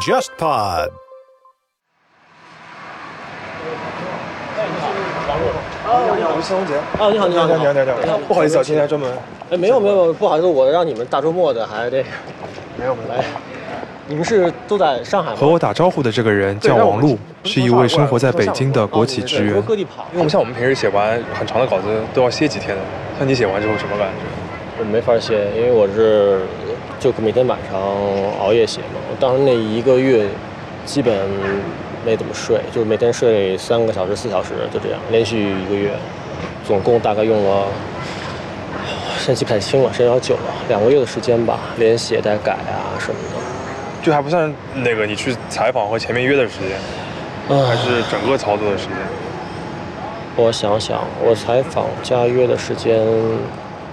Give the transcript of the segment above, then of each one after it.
JustPod。我是肖红杰。哦，你好，你好，你好，你好，你好。不好意思啊，今天专门。哎，没有，没有，不好意思，我让你们大周末的还得没有，没有。来。你们是都在上海吗？和我打招呼的这个人叫王璐，是一位生活在北京的国企职员。各地跑，因为我们像我们平时写完很长的稿子都要歇几天的，像你写完之后什么感觉？我没法歇，因为我是就每天晚上熬夜写嘛。我当时那一个月基本没怎么睡，就是每天睡三个小时、四小时，就这样连续一个月，总共大概用了，现在记不太清了，时间有点久了，两个月的时间吧，连写带改啊什么的。就还不算那个你去采访和前面约的时间，还是整个操作的时间。我想想，我采访加约的时间，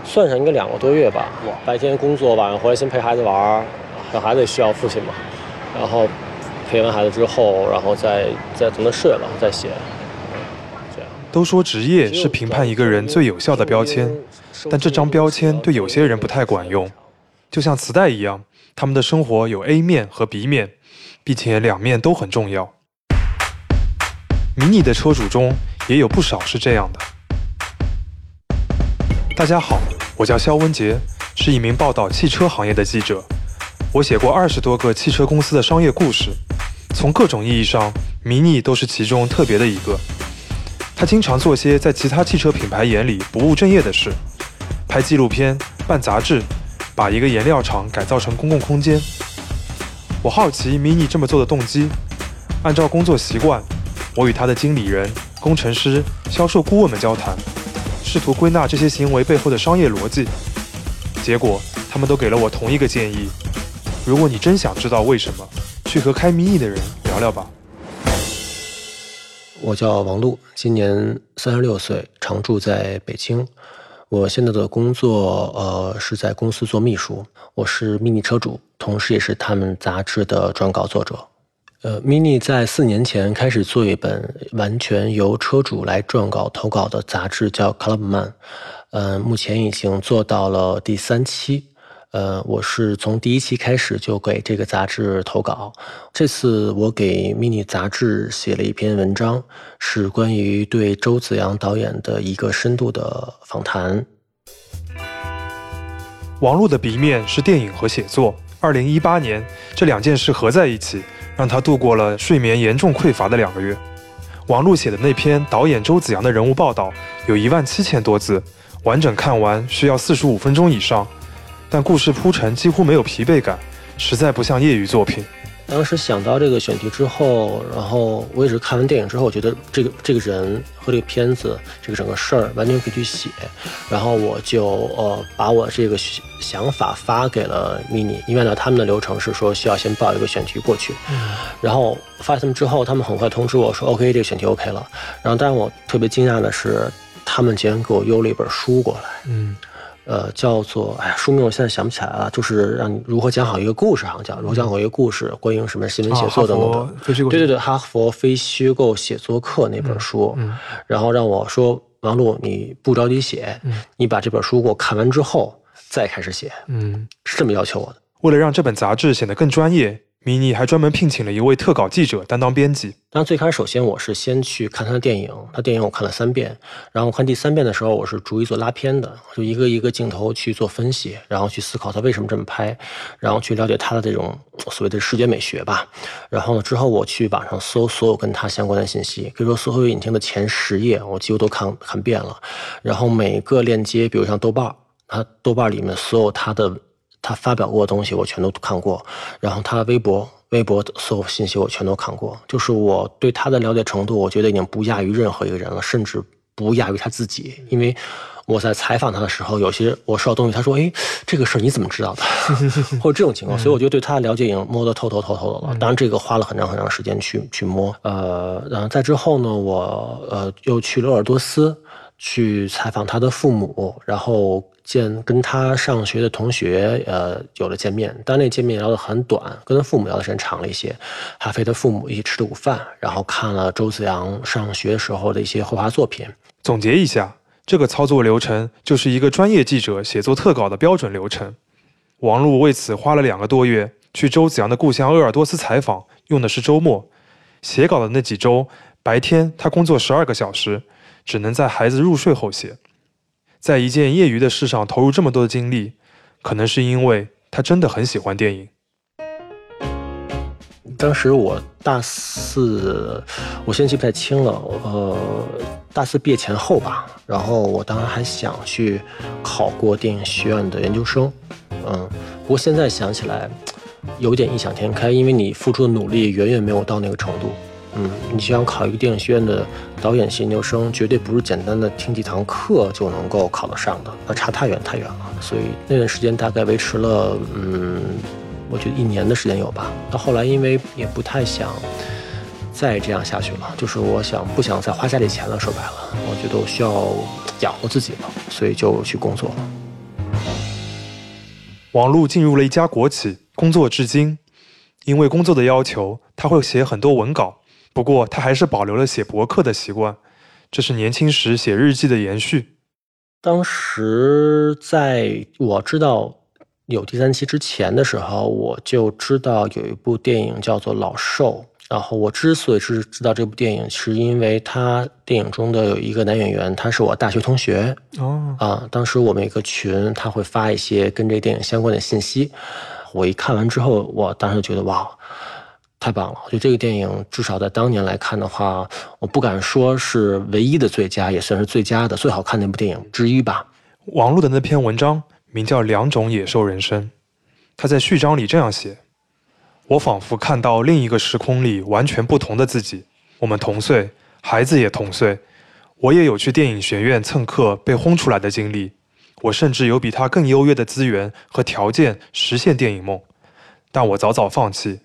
算上应该两个多月吧。白天工作，晚上回来先陪孩子玩，小孩子也需要父亲嘛。然后陪完孩子之后，然后再再等他睡了再写。都说职业是评判一个人最有效的标签，但这张标签对有些人不太管用，就像磁带一样。他们的生活有 A 面和 B 面，并且两面都很重要。迷你的车主中也有不少是这样的。大家好，我叫肖文杰，是一名报道汽车行业的记者。我写过二十多个汽车公司的商业故事，从各种意义上，迷你都是其中特别的一个。他经常做些在其他汽车品牌眼里不务正业的事，拍纪录片、办杂志。把一个颜料厂改造成公共空间。我好奇 Mini 这么做的动机。按照工作习惯，我与他的经理人、工程师、销售顾问们交谈，试图归纳这些行为背后的商业逻辑。结果，他们都给了我同一个建议：如果你真想知道为什么，去和开 Mini 的人聊聊吧。我叫王璐，今年三十六岁，常住在北京。我现在的工作，呃，是在公司做秘书。我是 Mini 车主，同时也是他们杂志的撰稿作者。呃，Mini 在四年前开始做一本完全由车主来撰稿投稿的杂志，叫 Clubman。嗯，目前已经做到了第三期。呃，我是从第一期开始就给这个杂志投稿。这次我给 Mini 杂志写了一篇文章，是关于对周子阳导演的一个深度的访谈。王璐的笔面是电影和写作。二零一八年，这两件事合在一起，让他度过了睡眠严重匮乏的两个月。王璐写的那篇导演周子阳的人物报道有一万七千多字，完整看完需要四十五分钟以上。但故事铺陈几乎没有疲惫感，实在不像业余作品。当时想到这个选题之后，然后我也是看完电影之后，我觉得这个这个人和这个片子，这个整个事儿完全可以去写。然后我就呃把我这个想法发给了 mini，因为呢他们的流程是说需要先报一个选题过去，然后发他们之后，他们很快通知我说 OK，这个选题 OK 了。然后但是我特别惊讶的是，他们竟然给我邮了一本书过来。嗯。呃，叫做哎呀，书名我现在想不起来了，就是让你如何讲好一个故事，好像叫如何讲好一个故事，关于什么新闻写作等等。对对对，哈佛非虚构写作课那本书，然后让我说王璐，你不着急写，你把这本书给我看完之后再开始写，嗯，是这么要求我的。为了让这本杂志显得更专业。迷你还专门聘请了一位特稿记者担当编辑。当然最开始，首先我是先去看他的电影，他电影我看了三遍，然后我看第三遍的时候，我是逐一做拉片的，就一个一个镜头去做分析，然后去思考他为什么这么拍，然后去了解他的这种所谓的视觉美学吧。然后呢，之后我去网上搜所有跟他相关的信息，比如说搜索引擎的前十页，我几乎都看看遍了。然后每个链接，比如像豆瓣，他豆瓣里面所有他的。他发表过的东西我全都看过，然后他微博微博所有信息我全都看过，就是我对他的了解程度，我觉得已经不亚于任何一个人了，甚至不亚于他自己。因为我在采访他的时候，有些我收到东西，他说：“哎，这个事儿你怎么知道的？” 或者这种情况，所以我觉得对他的了解已经摸得透透透透的了。当然，这个花了很长很长时间去去摸。呃，然后在之后呢，我呃又去了鄂尔多斯。去采访他的父母，然后见跟他上学的同学，呃，有了见面。但那见面聊得很短，跟父母聊的时间长了一些。还陪他父母一起吃的午饭，然后看了周子阳上学时候的一些绘画作品。总结一下，这个操作流程就是一个专业记者写作特稿的标准流程。王璐为此花了两个多月去周子阳的故乡鄂尔多斯采访，用的是周末。写稿的那几周，白天他工作十二个小时，只能在孩子入睡后写。在一件业余的事上投入这么多的精力，可能是因为他真的很喜欢电影。当时我大四，我现在记不太清了，呃，大四毕业前后吧。然后我当时还想去考过电影学院的研究生，嗯，不过现在想起来，有点异想天开，因为你付出的努力远远没有到那个程度。嗯，你想考一个电影学院的导演系研究生，绝对不是简单的听几堂课就能够考得上的，那差太远太远了。所以那段时间大概维持了，嗯。我觉得一年的时间有吧。到后来，因为也不太想再这样下去了，就是我想不想再花家里钱了。说白了，我觉得我需要养活自己了，所以就去工作了。王璐进入了一家国企工作，至今，因为工作的要求，他会写很多文稿。不过，他还是保留了写博客的习惯，这是年轻时写日记的延续。当时在我知道。有第三期之前的时候，我就知道有一部电影叫做《老兽》。然后我之所以是知道这部电影，是因为他电影中的有一个男演员，他是我大学同学。哦，啊，当时我们一个群，他会发一些跟这电影相关的信息。我一看完之后，我当时觉得哇，太棒了！我觉得这个电影，至少在当年来看的话，我不敢说是唯一的最佳，也算是最佳的、最好看的一部电影之一吧。王璐的那篇文章。名叫《两种野兽人生》，他在序章里这样写：“我仿佛看到另一个时空里完全不同的自己。我们同岁，孩子也同岁。我也有去电影学院蹭课被轰出来的经历。我甚至有比他更优越的资源和条件实现电影梦，但我早早放弃。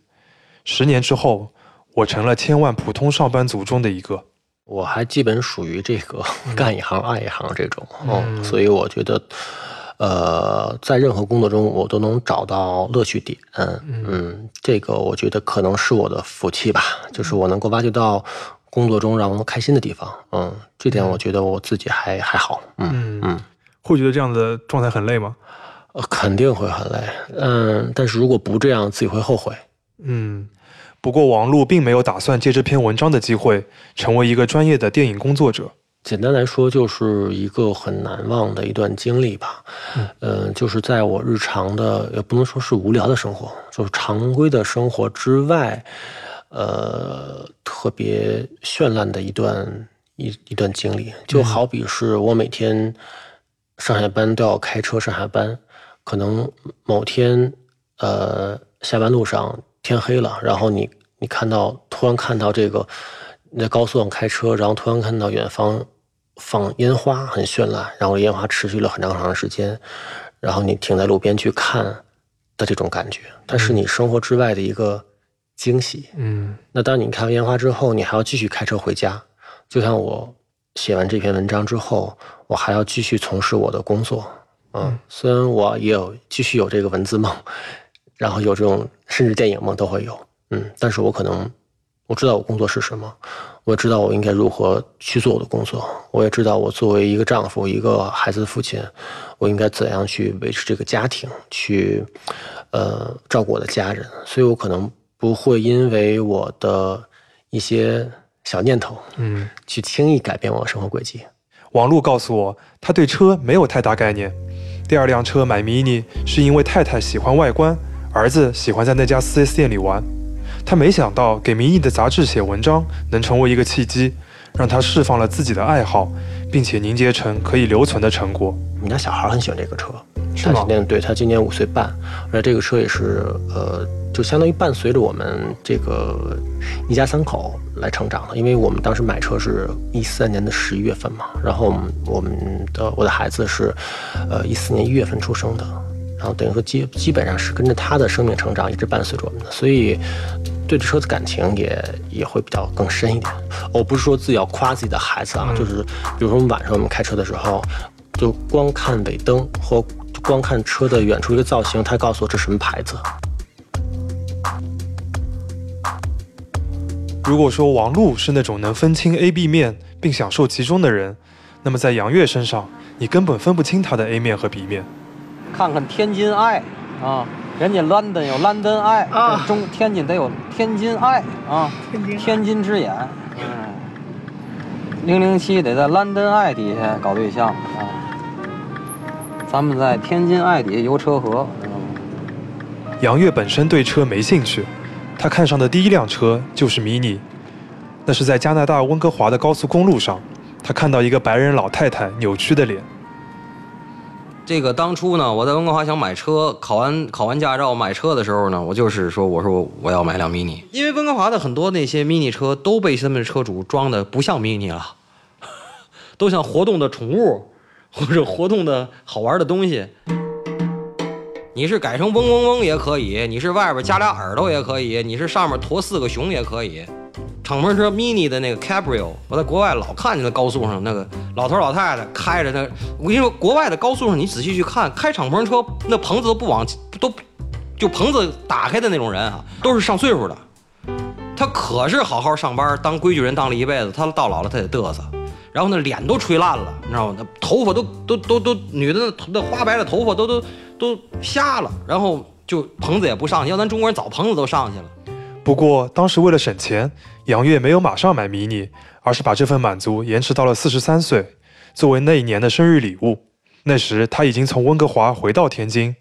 十年之后，我成了千万普通上班族中的一个。我还基本属于这个干一行爱一行这种，嗯，所以我觉得。”呃，在任何工作中，我都能找到乐趣点。嗯嗯，这个我觉得可能是我的福气吧，就是我能够挖掘到工作中让我开心的地方。嗯，这点我觉得我自己还还好。嗯嗯，会觉得这样的状态很累吗？呃，肯定会很累。嗯，但是如果不这样，自己会后悔。嗯，不过王璐并没有打算借这篇文章的机会成为一个专业的电影工作者。简单来说，就是一个很难忘的一段经历吧。嗯，就是在我日常的，也不能说是无聊的生活，就是常规的生活之外，呃，特别绚烂的一段一一段经历。就好比是我每天上下班都要开车上下班，可能某天，呃，下班路上天黑了，然后你你看到突然看到这个。你在高速上开车，然后突然看到远方放烟花，很绚烂，然后烟花持续了很长很长时间，然后你停在路边去看的这种感觉，它是你生活之外的一个惊喜。嗯，那当你看完烟花之后，你还要继续开车回家，就像我写完这篇文章之后，我还要继续从事我的工作。嗯，虽然我也有继续有这个文字梦，然后有这种甚至电影梦都会有。嗯，但是我可能。我知道我工作是什么，我知道我应该如何去做我的工作，我也知道我作为一个丈夫、一个孩子的父亲，我应该怎样去维持这个家庭，去，呃，照顾我的家人。所以我可能不会因为我的一些小念头，嗯，去轻易改变我的生活轨迹。王璐告诉我，他对车没有太大概念，第二辆车买 Mini 是因为太太喜欢外观，儿子喜欢在那家 4S 店里玩。他没想到给民意的杂志写文章能成为一个契机，让他释放了自己的爱好，并且凝结成可以留存的成果。我们家小孩很喜欢这个车，是吗？对他今年五岁半，而这个车也是呃，就相当于伴随着我们这个一家三口来成长的。因为我们当时买车是一三年的十一月份嘛，然后我们的我的孩子是呃一四年一月份出生的，然后等于说基基本上是跟着他的生命成长，一直伴随着我们的，所以。对这车子感情也也会比较更深一点。我不是说自己要夸自己的孩子啊，就是比如说我们晚上我们开车的时候，就光看尾灯或光看车的远处一个造型，他告诉我这什么牌子。如果说王璐是那种能分清 A、B 面并享受其中的人，那么在杨越身上，你根本分不清他的 A 面和 B 面。看看天津爱，啊，人家 London 有 London 爱啊中天津得有天津爱啊，天津天津之眼，嗯，零零七得在 London 爱底下搞对象啊，咱们在天津爱底下游车河？杨月本身对车没兴趣，他看上的第一辆车就是 Mini。那是在加拿大温哥华的高速公路上，他看到一个白人老太太扭曲的脸。这个当初呢，我在温哥华想买车，考完考完驾照买车的时候呢，我就是说，我说我要买辆 mini，因为温哥华的很多那些 mini 车都被他们车主装的不像 mini 了，都像活动的宠物或者活动的好玩的东西。你是改成嗡嗡嗡也可以，你是外边加俩耳朵也可以，你是上面驮四个熊也可以。敞篷车 mini 的那个 Cabrio，我在国外老看见那高速上那个老头老太太开着那，我跟你说，国外的高速上你仔细去看，开敞篷车那棚子都不往都就棚子打开的那种人啊，都是上岁数的。他可是好好上班当规矩人当了一辈子，他到老了他得嘚瑟，然后那脸都吹烂了，你知道吗？那头发都都都都女的那那花白的头发都都都瞎了，然后就棚子也不上去，要咱中国人早棚子都上去了。不过当时为了省钱，杨月没有马上买 Mini，而是把这份满足延迟到了四十三岁，作为那一年的生日礼物。那时他已经从温哥华回到天津，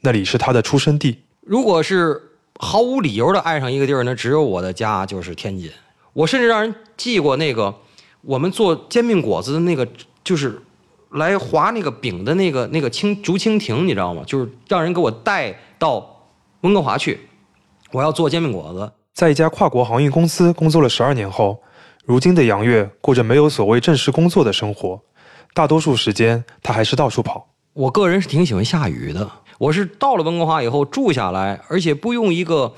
那里是他的出生地。如果是毫无理由的爱上一个地儿，那只有我的家就是天津。我甚至让人寄过那个我们做煎饼果子的那个，就是来划那个饼的那个那个青竹蜻蜓，你知道吗？就是让人给我带到温哥华去，我要做煎饼果子。在一家跨国航运公司工作了十二年后，如今的杨月过着没有所谓正式工作的生活，大多数时间他还是到处跑。我个人是挺喜欢下雨的。我是到了温哥华以后住下来，而且不用一个，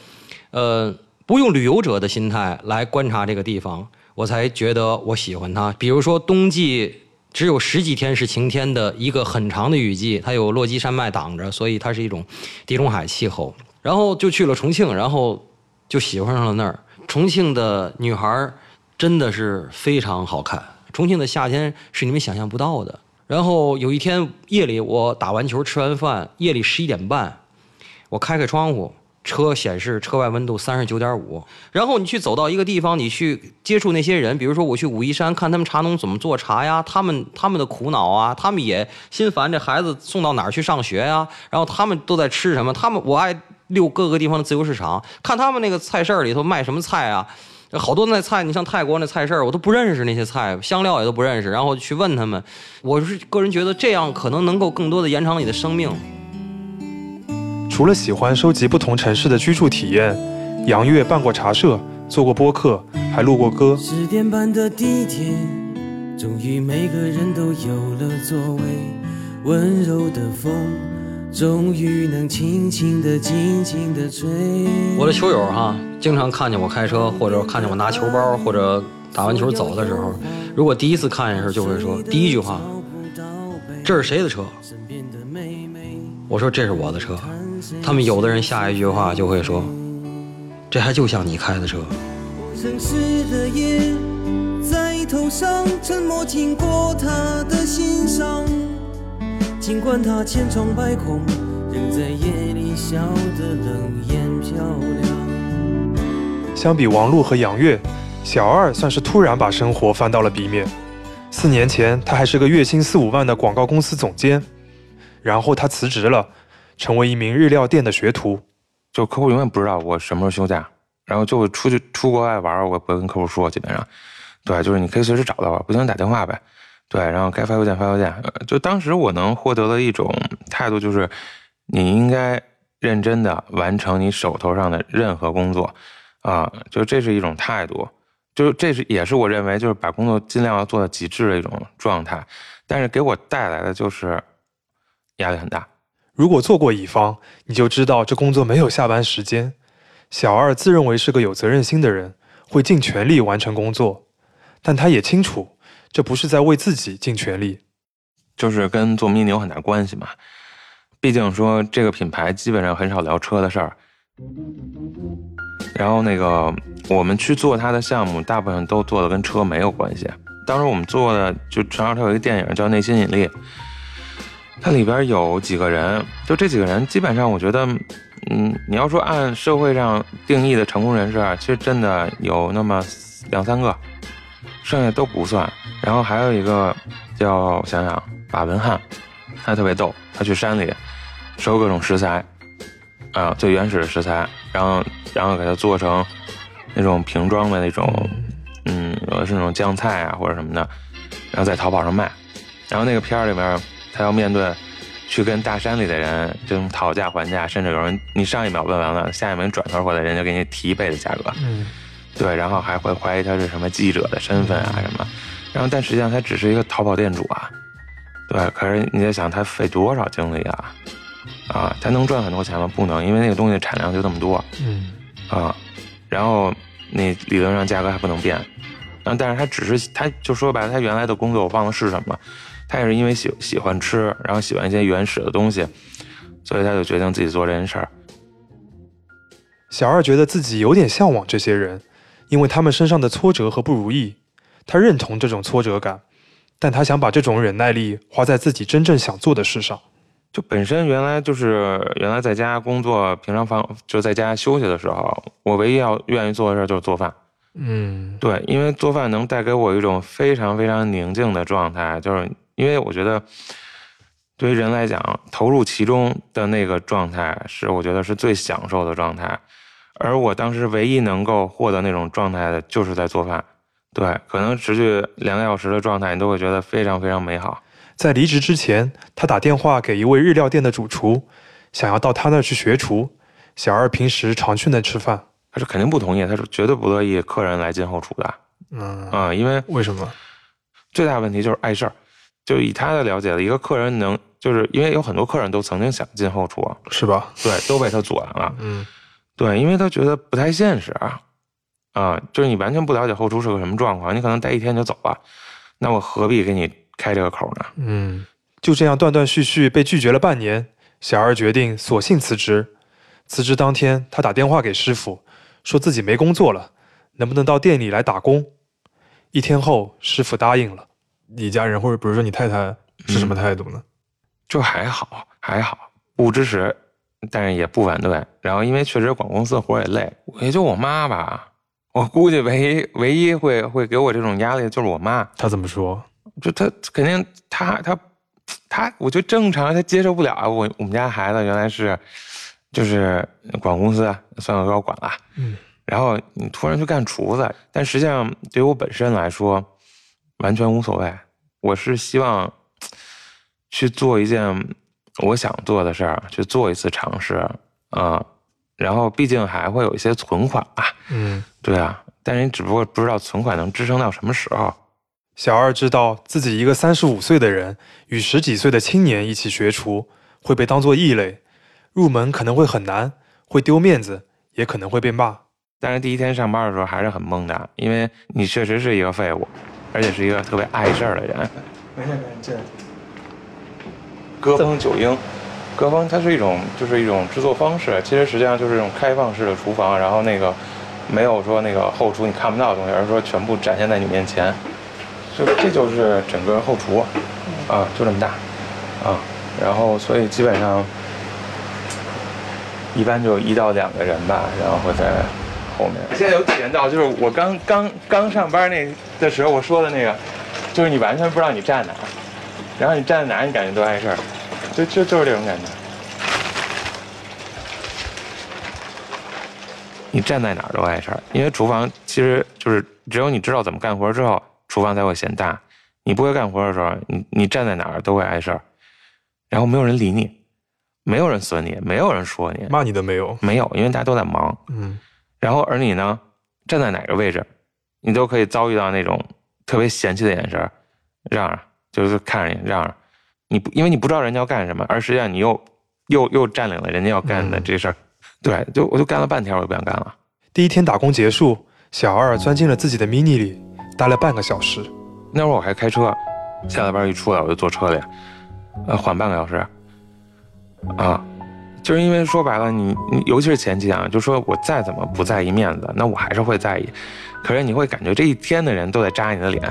呃，不用旅游者的心态来观察这个地方，我才觉得我喜欢它。比如说冬季只有十几天是晴天的一个很长的雨季，它有落基山脉挡着，所以它是一种地中海气候。然后就去了重庆，然后就喜欢上了那儿。重庆的女孩儿真的是非常好看，重庆的夏天是你们想象不到的。然后有一天夜里，我打完球吃完饭，夜里十一点半，我开开窗户，车显示车外温度三十九点五。然后你去走到一个地方，你去接触那些人，比如说我去武夷山看他们茶农怎么做茶呀，他们他们的苦恼啊，他们也心烦这孩子送到哪儿去上学呀，然后他们都在吃什么，他们我爱溜各个地方的自由市场，看他们那个菜市儿里头卖什么菜啊。好多那菜，你像泰国那菜市儿，我都不认识那些菜，香料也都不认识，然后去问他们。我是个人觉得这样可能能够更多的延长你的生命。除了喜欢收集不同城市的居住体验，杨月办过茶社，做过播客，还录过歌。十点半的地铁，终于每个人都有了座位。温柔的风，终于能轻轻的、静静地吹。我的球友哈，经常看见我开车，或者看见我拿球包，或者打完球走的时候，如果第一次看见时，就会说第一句话：“这是谁的车？”我说：“这是我的车。”他们有的人下一句话就会说：“这还就像你开的车。”城市的夜，在头上沉默经过他的心上，尽管他千疮百孔，仍在夜里笑得冷眼漂亮。相比王璐和杨月，小二算是突然把生活翻到了 B 面。四年前，他还是个月薪四五万的广告公司总监，然后他辞职了，成为一名日料店的学徒。就客户永远不知道我什么时候休假，然后就出去出国外玩，我不跟客户说，基本上，对，就是你可以随时找到我，不行打电话呗，对，然后该发邮件发邮件。就当时我能获得的一种态度就是，你应该认真的完成你手头上的任何工作，啊，就这是一种态度，就这是也是我认为就是把工作尽量要做到极致的一种状态，但是给我带来的就是压力很大。如果做过乙方，你就知道这工作没有下班时间。小二自认为是个有责任心的人，会尽全力完成工作，但他也清楚，这不是在为自己尽全力。就是跟做 mini 有很大关系嘛。毕竟说这个品牌基本上很少聊车的事儿，然后那个我们去做它的项目，大部分都做的跟车没有关系。当时我们做的就正好它有一个电影叫《内心引力》，它里边有几个人，就这几个人，基本上我觉得，嗯，你要说按社会上定义的成功人士啊，其实真的有那么两三个，剩下都不算。然后还有一个叫想想马文汉，他特别逗，他去山里收各种食材，啊，最原始的食材，然后然后给它做成那种瓶装的那种，嗯，有的是那种酱菜啊或者什么的，然后在淘宝上卖。然后那个片儿里面，他要面对去跟大山里的人就讨价还价，甚至有人你上一秒问完了，下一秒转头过来，人家给你提一倍的价格，嗯，对，然后还会怀疑他是什么记者的身份啊什么，然后但实际上他只是一个淘宝店主啊，对，可是你在想他费多少精力啊，啊，他能赚很多钱吗？不能，因为那个东西产量就这么多，嗯，啊，然后那理论上价格还不能变，然后但是他只是他就说白了，他原来的工作我忘了是什么，他也是因为喜喜欢吃，然后喜欢一些原始的东西，所以他就决定自己做这件事儿。小二觉得自己有点向往这些人，因为他们身上的挫折和不如意，他认同这种挫折感，但他想把这种忍耐力花在自己真正想做的事上。就本身原来就是原来在家工作，平常放就在家休息的时候，我唯一要愿意做的事儿就是做饭。嗯，对，因为做饭能带给我一种非常非常宁静的状态，就是因为我觉得，对于人来讲，投入其中的那个状态是我觉得是最享受的状态，而我当时唯一能够获得那种状态的，就是在做饭。对，可能持续两个小时的状态，你都会觉得非常非常美好。在离职之前，他打电话给一位日料店的主厨，想要到他那儿去学厨。小二平时常去那吃饭。他是肯定不同意，他是绝对不乐意客人来进后厨的。嗯啊、因为为什么？最大问题就是碍事儿。就以他的了解，一个客人能，就是因为有很多客人都曾经想进后厨，是吧？对，都被他阻拦了。嗯对，因为他觉得不太现实啊，啊，就是你完全不了解后厨是个什么状况，你可能待一天就走了，那我何必给你开这个口呢？嗯，就这样断断续续被拒绝了半年，小二决定索性辞职。辞职当天，他打电话给师傅，说自己没工作了，能不能到店里来打工？一天后，师傅答应了。你家人或者比如说你太太是什么态度呢？就还好，还好，不支持，但是也不反对。然后因为确实管公司活也累，也就我妈吧，我估计唯一唯一会会给我这种压力的就是我妈。她怎么说？就她肯定她她她，我觉得正常，她接受不了啊。我我们家孩子原来是就是管公司，算个高管了，嗯，然后你突然去干厨子，但实际上对于我本身来说，完全无所谓。我是希望去做一件我想做的事儿，去做一次尝试啊、然后毕竟还会有一些存款吧，嗯，对啊，但是你只不过不知道存款能支撑到什么时候。小二知道自己一个三十五岁的人与十几岁的青年一起学厨，会被当作异类，入门可能会很难，会丢面子，也可能会被骂。但是第一天上班的时候还是很懵的，因为你确实是一个废物，而且是一个特别碍事儿的人。没事没事，这歌风九英，歌风它是一种就是一种制作方式，其实实际上就是一种开放式的厨房，然后那个没有说那个后厨你看不到的东西，而是说全部展现在你面前。就这就是整个后厨啊，就这么大啊，然后所以基本上一般就一到两个人吧，然后在后面。现在有体验到，就是我刚刚刚上班那的时候我说的那个，就是你完全不知道你站哪，然后你站在哪你感觉都碍事儿，就就就是这种感觉。你站在哪儿都碍事儿，因为厨房其实就是只有你知道怎么干活之后，厨房才会显大。你不会干活的时候，你你站在哪儿都会碍事儿，然后没有人理你，没有人损你，没有人说你，骂你的没有。没有，因为大家都在忙。嗯然后而你呢，站在哪个位置，你都可以遭遇到那种特别嫌弃的眼神，让让，就是看着你让让，你不因为你不知道人家要干什么，而实际上你又又又占领了人家要干的嗯这事儿，对，就我就干了半天，我就不想干了。第一天打工结束，小二钻进了自己的 mini 里，待了半个小时。那会儿我还开车，下了班一出来我就坐车里，呃，缓半个小时，啊，就是因为说白了，你你尤其是前期啊，就说我再怎么不在意面子，那我还是会在意，可是你会感觉这一天的人都在扎你的脸，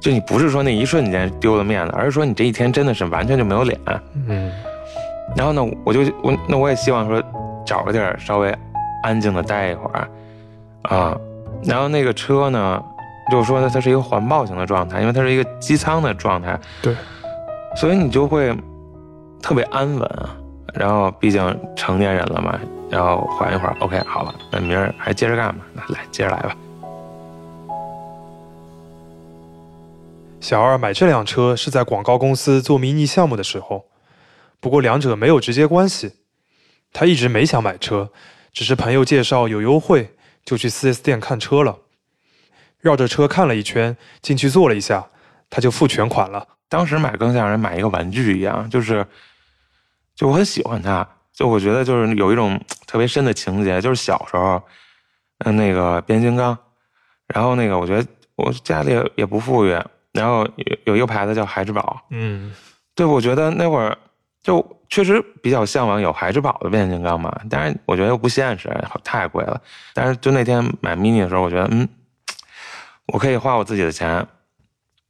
就你不是说那一瞬间丢了面子，而是说你这一天真的是完全就没有脸。嗯，然后呢，我就我那我也希望说找个地儿稍微安静的待一会儿啊。然后那个车呢，就是说呢，它是一个环抱型的状态，因为它是一个机舱的状态，对，所以你就会特别安稳。然后毕竟成年人了嘛，然后缓一会儿，OK，好了，那明儿还接着干吧，那来接着来吧。小二买这辆车是在广告公司做迷你项目的时候，不过两者没有直接关系。他一直没想买车，只是朋友介绍有优惠，就去 4S 店看车了。绕着车看了一圈，进去坐了一下，他就付全款了。当时买更像人买一个玩具一样，就是，就我很喜欢它，就我觉得就是有一种特别深的情节，就是小时候，嗯，那个变形金刚，然后那个我觉得我家里也不富裕，然后有有一个牌子叫孩之宝，嗯，对，我觉得那会儿就确实比较向往有孩之宝的变形金刚嘛，但是我觉得又不现实，太贵了。但是就那天买 mini 的时候，我觉得嗯，我可以花我自己的钱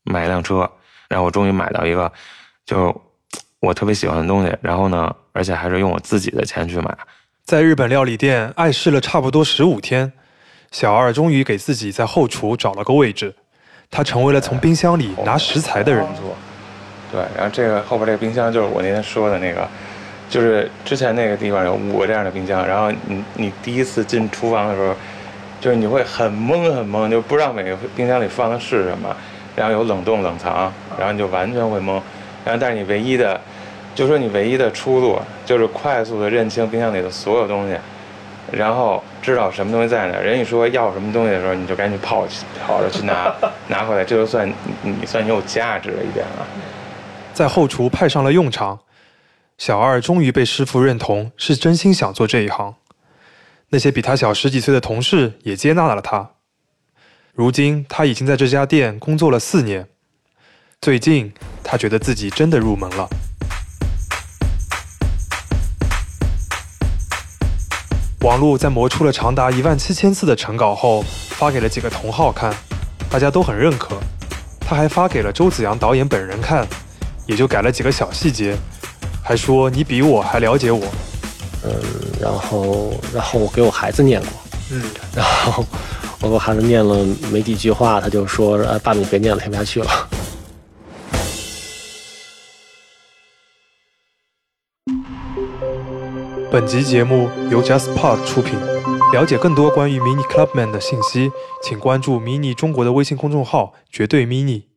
买一辆车，然后我终于买到一个就我特别喜欢的东西，然后呢，而且还是用我自己的钱去买。在日本料理店碍事了差不多十五天，小二终于给自己在后厨找了个位置，他成为了从冰箱里拿食材的人。对，然后这个后边这个冰箱就是我那天说的那个，就是之前那个地方有五个这样的冰箱，然后你你第一次进厨房的时候，就是你会很懵很懵，就不知道每个冰箱里放的是什么，然后有冷冻冷藏，然后你就完全会懵，然后但是你唯一的，就说你唯一的出路就是快速的认清冰箱里的所有东西，然后知道什么东西在哪，人一说要什么东西的时候，你就赶紧跑去跑着去拿 拿回来，这就算你你算你有价值了一点了。在后厨派上了用场，小二终于被师傅认同是真心想做这一行。那些比他小十几岁的同事也接纳了他。如今他已经在这家店工作了四年。最近他觉得自己真的入门了。网络在磨出了长达一万七千字的成稿后，发给了几个同好看，大家都很认可。他还发给了周子阳导演本人看。也就改了几个小细节，还说你比我还了解我。嗯，然后，然后我给我孩子念过，嗯，然后我给我孩子念了没几句话，他就说：“呃，爸，你别念了，听不下去了。”本集节目由 JustPod 出品。了解更多关于 Mini Clubman 的信息，请关注 Mini 中国的微信公众号“绝对 Mini”。